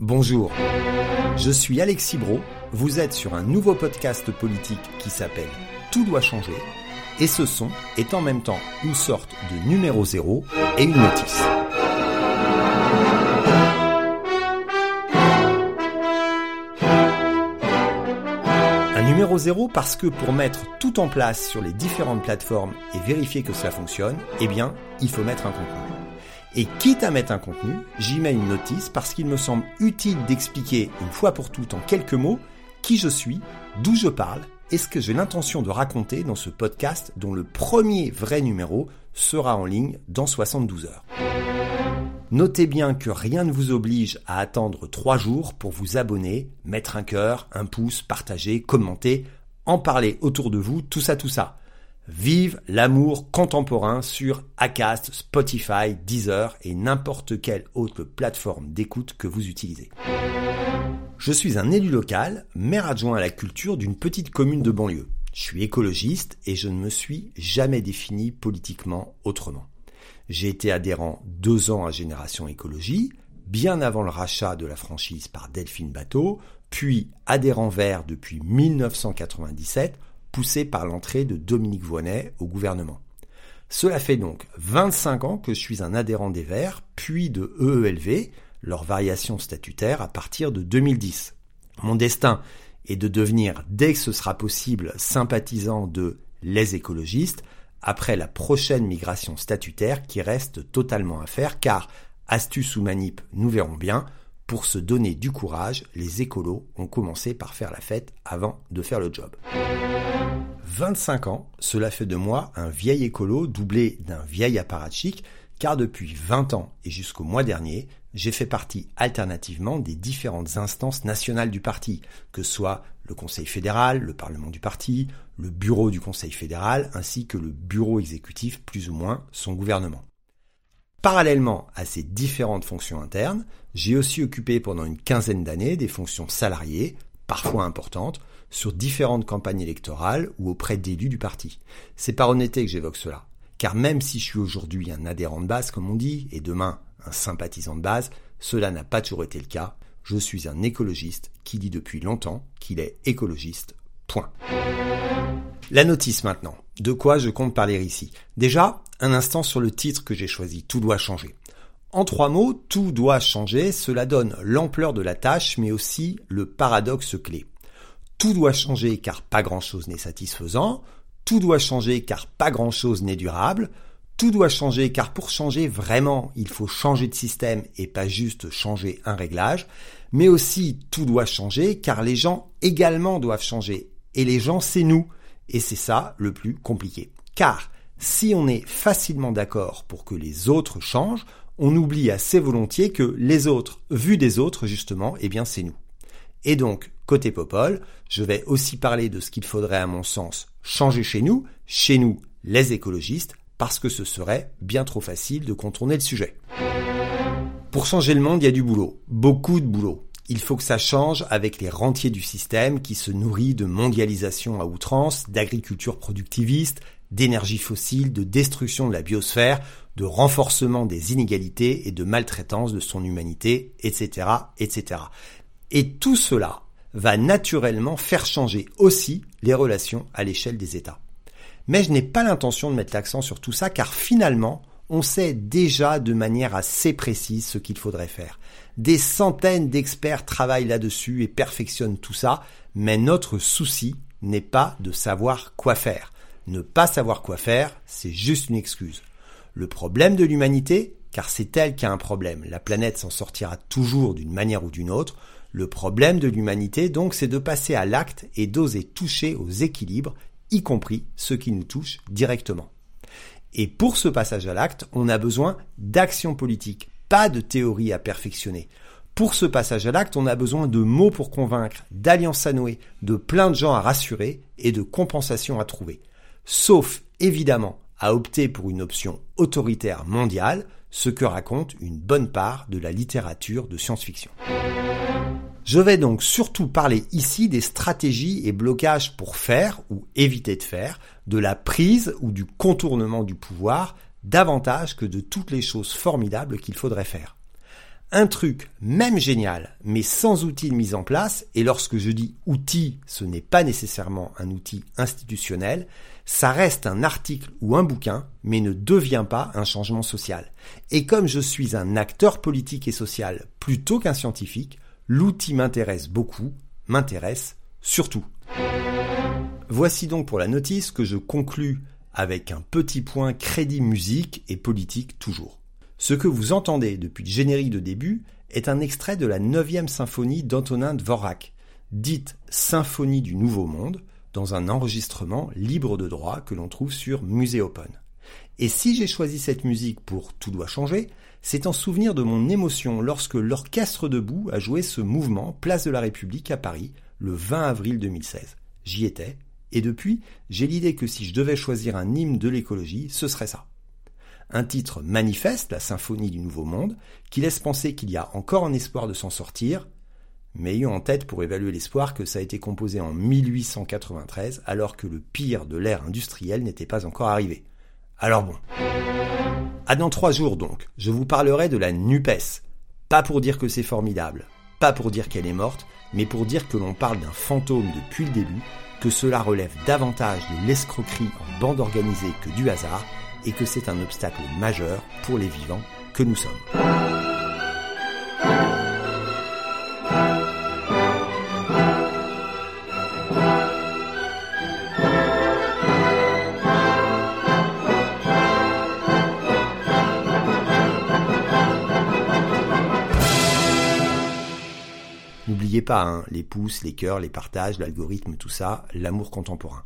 Bonjour, je suis Alexis Bro, vous êtes sur un nouveau podcast politique qui s'appelle Tout doit changer, et ce son est en même temps une sorte de numéro zéro et une notice. numéro 0 parce que pour mettre tout en place sur les différentes plateformes et vérifier que cela fonctionne, eh bien, il faut mettre un contenu. Et quitte à mettre un contenu, j'y mets une notice parce qu'il me semble utile d'expliquer une fois pour toutes en quelques mots qui je suis, d'où je parle et ce que j'ai l'intention de raconter dans ce podcast dont le premier vrai numéro sera en ligne dans 72 heures. Notez bien que rien ne vous oblige à attendre trois jours pour vous abonner, mettre un cœur, un pouce, partager, commenter, en parler autour de vous, tout ça, tout ça. Vive l'amour contemporain sur Acast, Spotify, Deezer et n'importe quelle autre plateforme d'écoute que vous utilisez. Je suis un élu local, maire adjoint à la culture d'une petite commune de banlieue. Je suis écologiste et je ne me suis jamais défini politiquement autrement. J'ai été adhérent deux ans à Génération Écologie, bien avant le rachat de la franchise par Delphine Bateau, puis adhérent vert depuis 1997, poussé par l'entrée de Dominique Voynet au gouvernement. Cela fait donc 25 ans que je suis un adhérent des Verts, puis de EELV, leur variation statutaire à partir de 2010. Mon destin est de devenir, dès que ce sera possible, sympathisant de les écologistes, après la prochaine migration statutaire qui reste totalement à faire car, astuce ou manip, nous verrons bien, pour se donner du courage, les écolos ont commencé par faire la fête avant de faire le job. 25 ans, cela fait de moi un vieil écolo doublé d'un vieil apparatchik, car depuis 20 ans et jusqu'au mois dernier, j'ai fait partie alternativement des différentes instances nationales du parti, que ce soit le Conseil fédéral, le Parlement du parti, le bureau du Conseil fédéral, ainsi que le bureau exécutif, plus ou moins son gouvernement. Parallèlement à ces différentes fonctions internes, j'ai aussi occupé pendant une quinzaine d'années des fonctions salariées, parfois importantes, sur différentes campagnes électorales ou auprès d'élus du parti. C'est par honnêteté que j'évoque cela. Car même si je suis aujourd'hui un adhérent de base, comme on dit, et demain un sympathisant de base, cela n'a pas toujours été le cas. Je suis un écologiste qui dit depuis longtemps qu'il est écologiste. Point. La notice maintenant. De quoi je compte parler ici? Déjà, un instant sur le titre que j'ai choisi. Tout doit changer. En trois mots, tout doit changer. Cela donne l'ampleur de la tâche, mais aussi le paradoxe clé. Tout doit changer car pas grand-chose n'est satisfaisant. Tout doit changer car pas grand-chose n'est durable. Tout doit changer car pour changer vraiment, il faut changer de système et pas juste changer un réglage. Mais aussi tout doit changer car les gens également doivent changer. Et les gens, c'est nous. Et c'est ça le plus compliqué. Car si on est facilement d'accord pour que les autres changent, on oublie assez volontiers que les autres, vus des autres justement, eh bien c'est nous. Et donc, côté Popol, je vais aussi parler de ce qu'il faudrait à mon sens changer chez nous, chez nous les écologistes, parce que ce serait bien trop facile de contourner le sujet. Pour changer le monde, il y a du boulot, beaucoup de boulot. Il faut que ça change avec les rentiers du système qui se nourrit de mondialisation à outrance, d'agriculture productiviste, d'énergie fossile, de destruction de la biosphère, de renforcement des inégalités et de maltraitance de son humanité, etc., etc. Et tout cela va naturellement faire changer aussi les relations à l'échelle des États. Mais je n'ai pas l'intention de mettre l'accent sur tout ça car finalement, on sait déjà de manière assez précise ce qu'il faudrait faire. Des centaines d'experts travaillent là-dessus et perfectionnent tout ça, mais notre souci n'est pas de savoir quoi faire. Ne pas savoir quoi faire, c'est juste une excuse. Le problème de l'humanité, car c'est elle qui a un problème, la planète s'en sortira toujours d'une manière ou d'une autre, le problème de l'humanité donc c'est de passer à l'acte et d'oser toucher aux équilibres y compris ceux qui nous touchent directement. Et pour ce passage à l'acte, on a besoin d'action politique, pas de théorie à perfectionner. Pour ce passage à l'acte, on a besoin de mots pour convaincre, d'alliances à nouer, de plein de gens à rassurer et de compensations à trouver. Sauf, évidemment, à opter pour une option autoritaire mondiale, ce que raconte une bonne part de la littérature de science-fiction. Je vais donc surtout parler ici des stratégies et blocages pour faire ou éviter de faire, de la prise ou du contournement du pouvoir, davantage que de toutes les choses formidables qu'il faudrait faire. un truc, même génial, mais sans outil de mise en place, et lorsque je dis outil, ce n'est pas nécessairement un outil institutionnel, ça reste un article ou un bouquin, mais ne devient pas un changement social. Et comme je suis un acteur politique et social plutôt qu'un scientifique, l'outil m'intéresse beaucoup, m'intéresse surtout. Voici donc pour la notice que je conclus avec un petit point crédit musique et politique toujours. Ce que vous entendez depuis le générique de début est un extrait de la 9 symphonie d'Antonin Dvorak, dite Symphonie du Nouveau Monde, dans un enregistrement libre de droit que l'on trouve sur Musée Open. Et si j'ai choisi cette musique pour Tout doit changer, c'est en souvenir de mon émotion lorsque l'Orchestre debout a joué ce mouvement Place de la République à Paris le 20 avril 2016. J'y étais, et depuis, j'ai l'idée que si je devais choisir un hymne de l'écologie, ce serait ça un titre manifeste, la symphonie du Nouveau Monde, qui laisse penser qu'il y a encore un espoir de s'en sortir, mais ayons en tête pour évaluer l'espoir que ça a été composé en 1893 alors que le pire de l'ère industrielle n'était pas encore arrivé. Alors bon. À dans trois jours donc, je vous parlerai de la NUPES. Pas pour dire que c'est formidable, pas pour dire qu'elle est morte, mais pour dire que l'on parle d'un fantôme depuis le début, que cela relève davantage de l'escroquerie en bande organisée que du hasard, et que c'est un obstacle majeur pour les vivants que nous sommes. N'oubliez pas, hein, les pouces, les cœurs, les partages, l'algorithme, tout ça, l'amour contemporain.